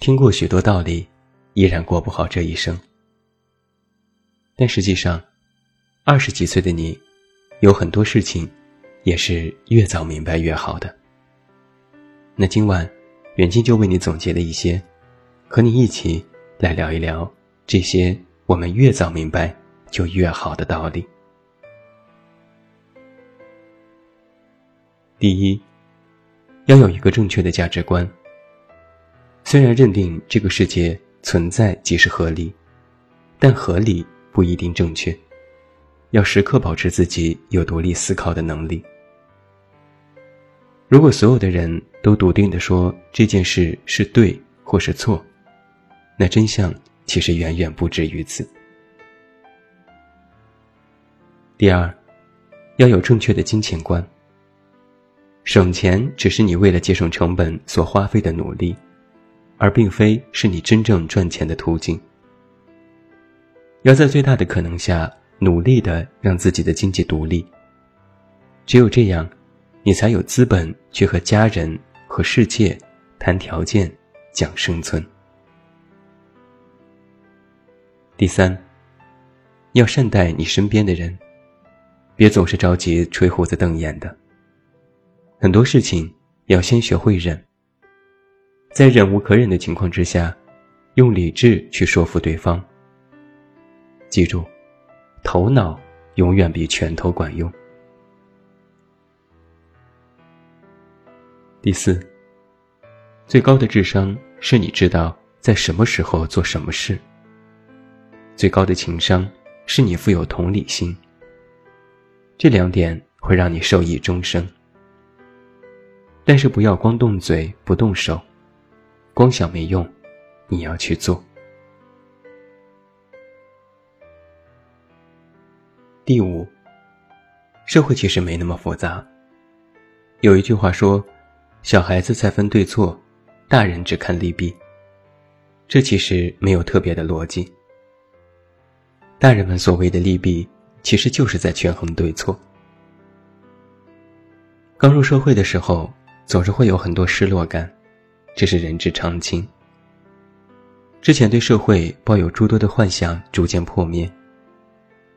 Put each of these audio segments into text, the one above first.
听过许多道理，依然过不好这一生。”但实际上，二十几岁的你，有很多事情，也是越早明白越好的。那今晚，远近就为你总结了一些，和你一起来聊一聊这些我们越早明白就越好的道理。第一，要有一个正确的价值观。虽然认定这个世界存在即是合理，但合理不一定正确。要时刻保持自己有独立思考的能力。如果所有的人都笃定地说这件事是对或是错，那真相其实远远不止于此。第二，要有正确的金钱观。省钱只是你为了节省成本所花费的努力。而并非是你真正赚钱的途径。要在最大的可能下努力的让自己的经济独立。只有这样，你才有资本去和家人和世界谈条件、讲生存。第三，要善待你身边的人，别总是着急吹胡子瞪眼的。很多事情要先学会忍。在忍无可忍的情况之下，用理智去说服对方。记住，头脑永远比拳头管用。第四，最高的智商是你知道在什么时候做什么事。最高的情商是你富有同理心。这两点会让你受益终生。但是不要光动嘴不动手。光想没用，你要去做。第五，社会其实没那么复杂。有一句话说：“小孩子才分对错，大人只看利弊。”这其实没有特别的逻辑。大人们所谓的利弊，其实就是在权衡对错。刚入社会的时候，总是会有很多失落感。这是人之常情。之前对社会抱有诸多的幻想逐渐破灭，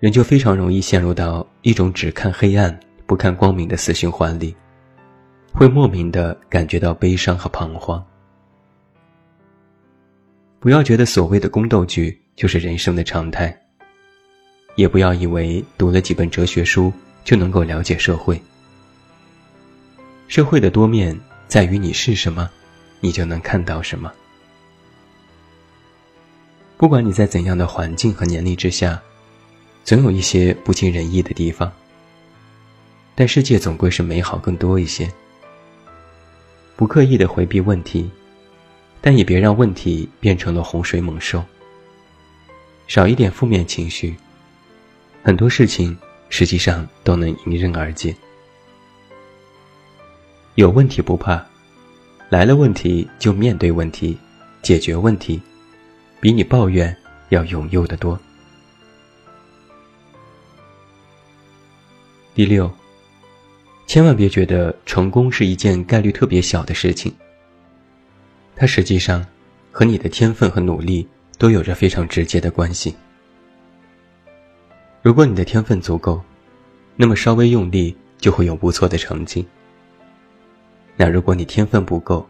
人就非常容易陷入到一种只看黑暗不看光明的死循环里，会莫名的感觉到悲伤和彷徨。不要觉得所谓的宫斗剧就是人生的常态，也不要以为读了几本哲学书就能够了解社会。社会的多面在于你是什么。你就能看到什么。不管你在怎样的环境和年龄之下，总有一些不尽人意的地方。但世界总归是美好更多一些。不刻意的回避问题，但也别让问题变成了洪水猛兽。少一点负面情绪，很多事情实际上都能迎刃而解。有问题不怕。来了问题就面对问题，解决问题，比你抱怨要有用的多。第六，千万别觉得成功是一件概率特别小的事情。它实际上和你的天分和努力都有着非常直接的关系。如果你的天分足够，那么稍微用力就会有不错的成绩。那如果你天分不够，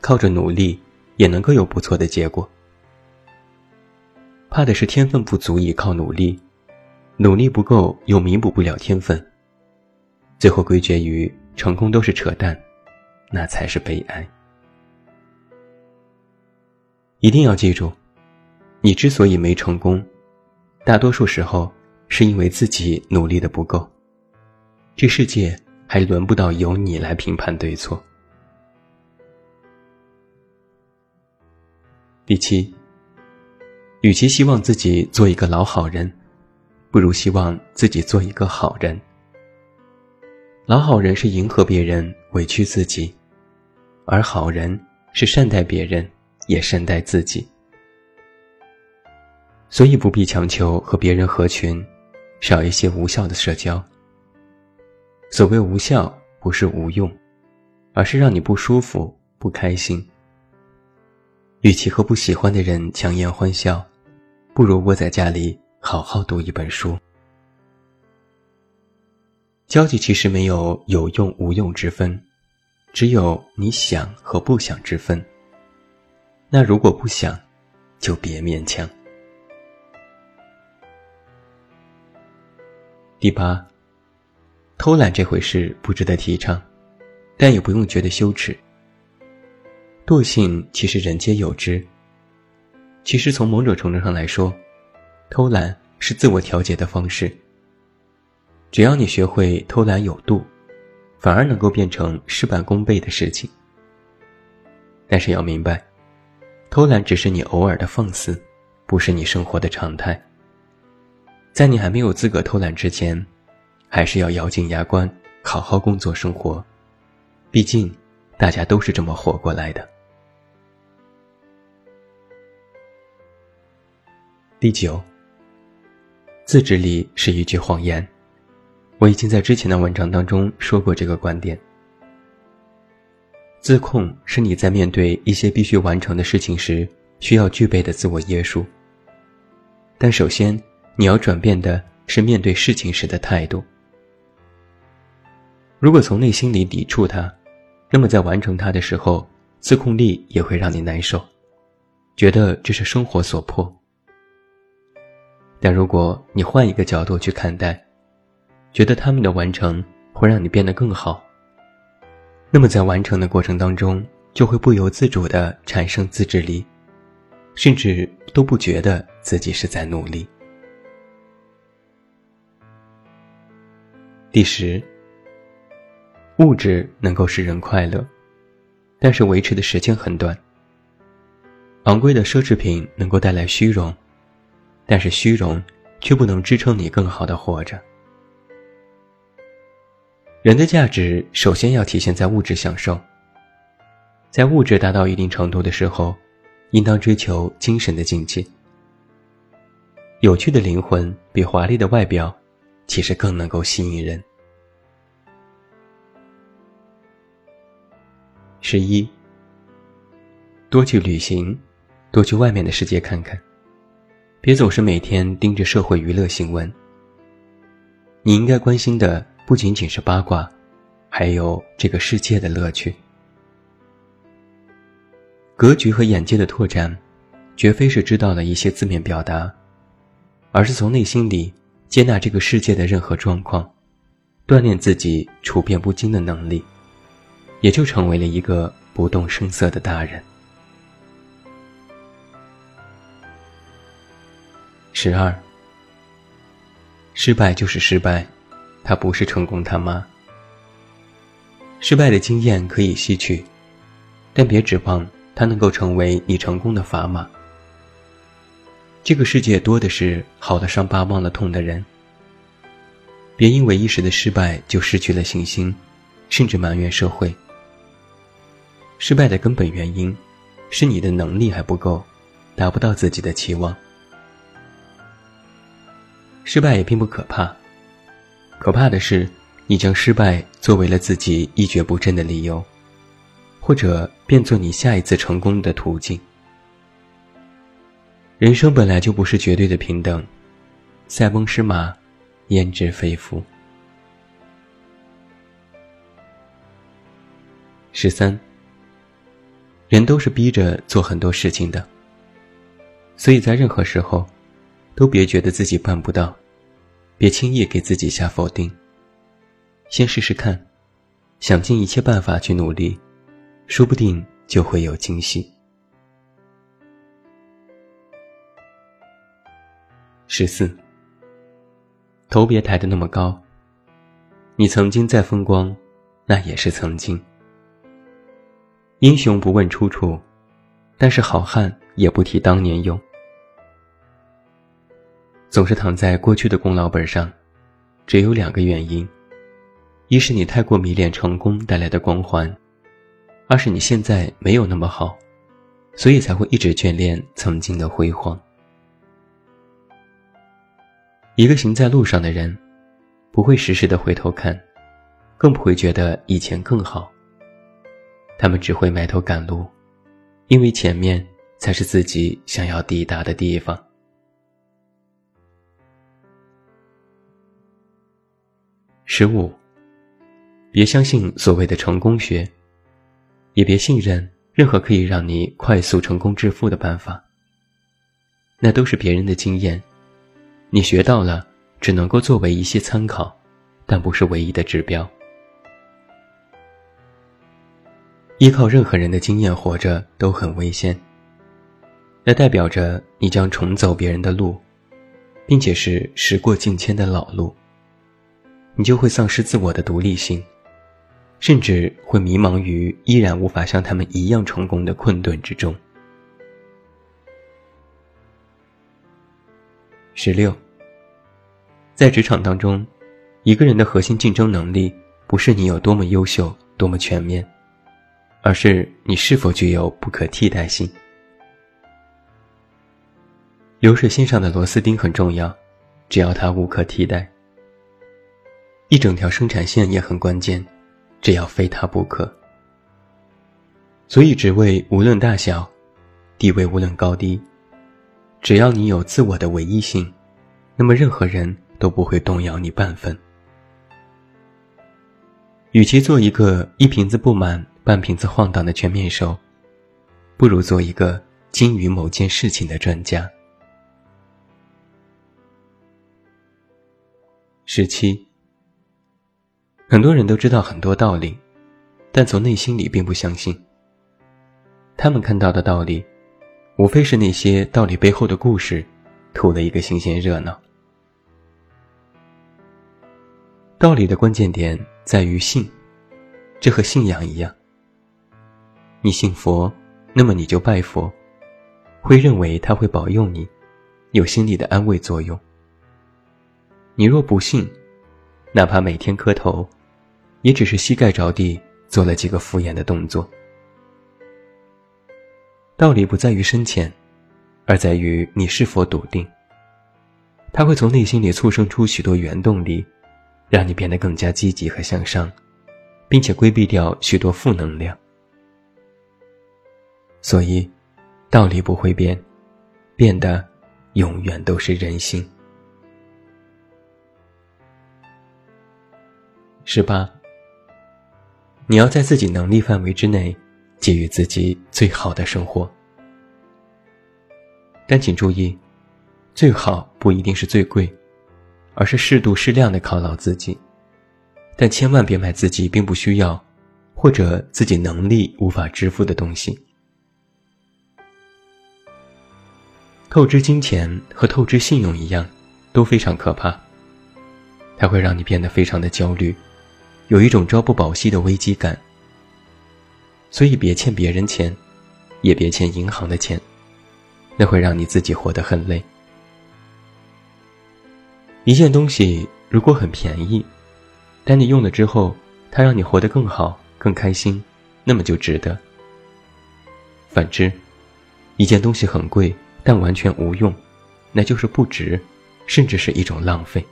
靠着努力也能够有不错的结果。怕的是天分不足以靠努力，努力不够又弥补不了天分，最后归结于成功都是扯淡，那才是悲哀。一定要记住，你之所以没成功，大多数时候是因为自己努力的不够。这世界。还轮不到由你来评判对错。第七，与其希望自己做一个老好人，不如希望自己做一个好人。老好人是迎合别人，委屈自己；而好人是善待别人，也善待自己。所以不必强求和别人合群，少一些无效的社交。所谓无效，不是无用，而是让你不舒服、不开心。与其和不喜欢的人强颜欢笑，不如窝在家里好好读一本书。交际其实没有有用无用之分，只有你想和不想之分。那如果不想，就别勉强。第八，偷懒这回事不值得提倡，但也不用觉得羞耻。惰性其实人皆有之。其实从某种程度上来说，偷懒是自我调节的方式。只要你学会偷懒有度，反而能够变成事半功倍的事情。但是要明白，偷懒只是你偶尔的放肆，不是你生活的常态。在你还没有资格偷懒之前，还是要咬紧牙关，好好工作生活。毕竟，大家都是这么活过来的。第九，自制力是一句谎言。我已经在之前的文章当中说过这个观点。自控是你在面对一些必须完成的事情时需要具备的自我约束。但首先，你要转变的是面对事情时的态度。如果从内心里抵触它，那么在完成它的时候，自控力也会让你难受，觉得这是生活所迫。但如果你换一个角度去看待，觉得他们的完成会让你变得更好，那么在完成的过程当中，就会不由自主地产生自制力，甚至都不觉得自己是在努力。第十，物质能够使人快乐，但是维持的时间很短。昂贵的奢侈品能够带来虚荣。但是虚荣，却不能支撑你更好的活着。人的价值首先要体现在物质享受。在物质达到一定程度的时候，应当追求精神的境界。有趣的灵魂比华丽的外表，其实更能够吸引人。十一，多去旅行，多去外面的世界看看。别总是每天盯着社会娱乐新闻。你应该关心的不仅仅是八卦，还有这个世界的乐趣。格局和眼界的拓展，绝非是知道了一些字面表达，而是从内心里接纳这个世界的任何状况，锻炼自己处变不惊的能力，也就成为了一个不动声色的大人。十二，失败就是失败，他不是成功他妈。失败的经验可以吸取，但别指望它能够成为你成功的砝码。这个世界多的是好的伤疤忘了痛的人。别因为一时的失败就失去了信心，甚至埋怨社会。失败的根本原因，是你的能力还不够，达不到自己的期望。失败也并不可怕，可怕的是，你将失败作为了自己一蹶不振的理由，或者变作你下一次成功的途径。人生本来就不是绝对的平等，塞翁失马，焉知非福。十三，人都是逼着做很多事情的，所以在任何时候。都别觉得自己办不到，别轻易给自己下否定。先试试看，想尽一切办法去努力，说不定就会有惊喜。十四，头别抬得那么高。你曾经再风光，那也是曾经。英雄不问出处，但是好汉也不提当年勇。总是躺在过去的功劳本上，只有两个原因：一是你太过迷恋成功带来的光环；二是你现在没有那么好，所以才会一直眷恋曾经的辉煌。一个行在路上的人，不会时时的回头看，更不会觉得以前更好。他们只会埋头赶路，因为前面才是自己想要抵达的地方。十五，别相信所谓的成功学，也别信任任何可以让你快速成功致富的办法。那都是别人的经验，你学到了，只能够作为一些参考，但不是唯一的指标。依靠任何人的经验活着都很危险。那代表着你将重走别人的路，并且是时过境迁的老路。你就会丧失自我的独立性，甚至会迷茫于依然无法像他们一样成功的困顿之中。十六，在职场当中，一个人的核心竞争能力不是你有多么优秀、多么全面，而是你是否具有不可替代性。流水线上的螺丝钉很重要，只要它无可替代。一整条生产线也很关键，只要非它不可。所以，职位无论大小，地位无论高低，只要你有自我的唯一性，那么任何人都不会动摇你半分。与其做一个一瓶子不满半瓶子晃荡的全面手，不如做一个精于某件事情的专家。十七。很多人都知道很多道理，但从内心里并不相信。他们看到的道理，无非是那些道理背后的故事，图了一个新鲜热闹。道理的关键点在于信，这和信仰一样。你信佛，那么你就拜佛，会认为他会保佑你，有心理的安慰作用。你若不信，哪怕每天磕头。也只是膝盖着地做了几个敷衍的动作。道理不在于深浅，而在于你是否笃定。它会从内心里促生出许多原动力，让你变得更加积极和向上，并且规避掉许多负能量。所以，道理不会变，变的永远都是人心。十八。你要在自己能力范围之内，给予自己最好的生活。但请注意，最好不一定是最贵，而是适度适量的犒劳自己。但千万别买自己并不需要，或者自己能力无法支付的东西。透支金钱和透支信用一样，都非常可怕。它会让你变得非常的焦虑。有一种朝不保夕的危机感，所以别欠别人钱，也别欠银行的钱，那会让你自己活得很累。一件东西如果很便宜，但你用了之后，它让你活得更好、更开心，那么就值得。反之，一件东西很贵但完全无用，那就是不值，甚至是一种浪费。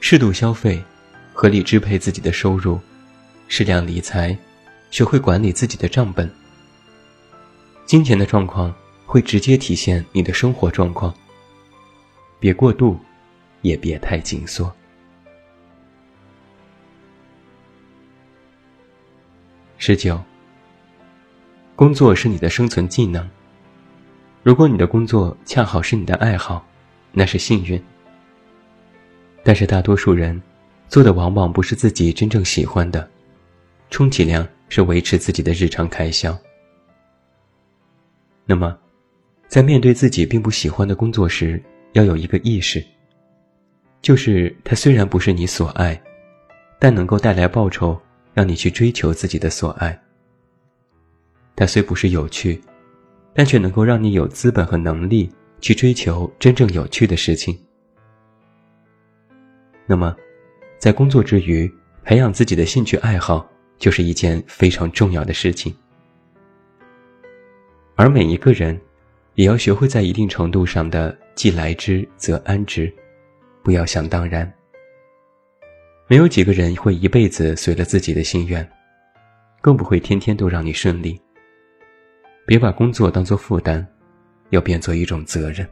适度消费，合理支配自己的收入，适量理财，学会管理自己的账本。金钱的状况会直接体现你的生活状况。别过度，也别太紧缩。十九，工作是你的生存技能。如果你的工作恰好是你的爱好，那是幸运。但是大多数人，做的往往不是自己真正喜欢的，充其量是维持自己的日常开销。那么，在面对自己并不喜欢的工作时，要有一个意识，就是它虽然不是你所爱，但能够带来报酬，让你去追求自己的所爱。它虽不是有趣，但却能够让你有资本和能力去追求真正有趣的事情。那么，在工作之余，培养自己的兴趣爱好就是一件非常重要的事情。而每一个人，也要学会在一定程度上的既来之则安之，不要想当然。没有几个人会一辈子随了自己的心愿，更不会天天都让你顺利。别把工作当做负担，要变作一种责任。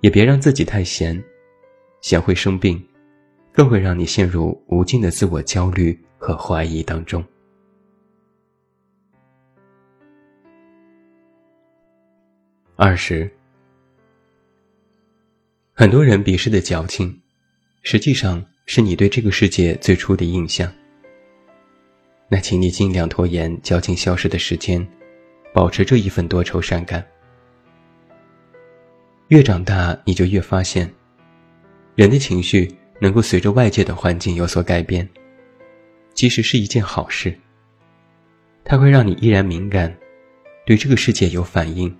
也别让自己太闲，闲会生病，更会让你陷入无尽的自我焦虑和怀疑当中。二十，很多人鄙视的矫情，实际上是你对这个世界最初的印象。那请你尽量拖延矫情消失的时间，保持这一份多愁善感。越长大，你就越发现，人的情绪能够随着外界的环境有所改变，其实是一件好事。它会让你依然敏感，对这个世界有反应，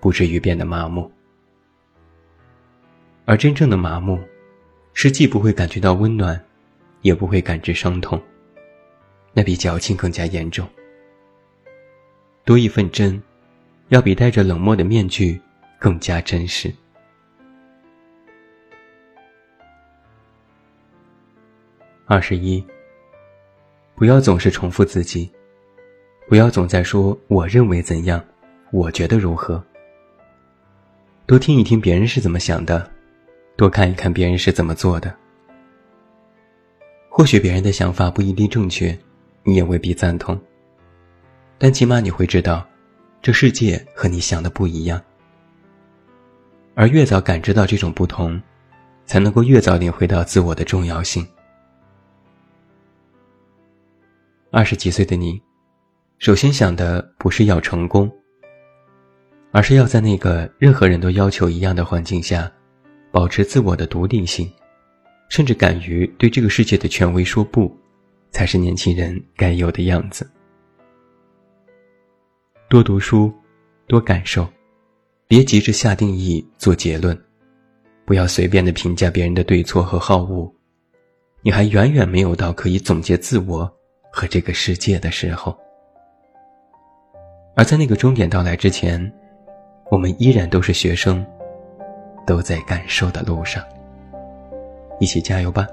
不至于变得麻木。而真正的麻木，是既不会感觉到温暖，也不会感知伤痛。那比矫情更加严重。多一份真，要比戴着冷漠的面具更加真实。二十一，不要总是重复自己，不要总在说“我认为怎样，我觉得如何”。多听一听别人是怎么想的，多看一看别人是怎么做的。或许别人的想法不一定正确。你也未必赞同，但起码你会知道，这世界和你想的不一样。而越早感知到这种不同，才能够越早领会到自我的重要性。二十几岁的你，首先想的不是要成功，而是要在那个任何人都要求一样的环境下，保持自我的独立性，甚至敢于对这个世界的权威说不。才是年轻人该有的样子。多读书，多感受，别急着下定义做结论，不要随便的评价别人的对错和好恶。你还远远没有到可以总结自我和这个世界的时候。而在那个终点到来之前，我们依然都是学生，都在感受的路上。一起加油吧！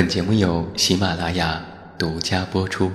本节目由喜马拉雅独家播出。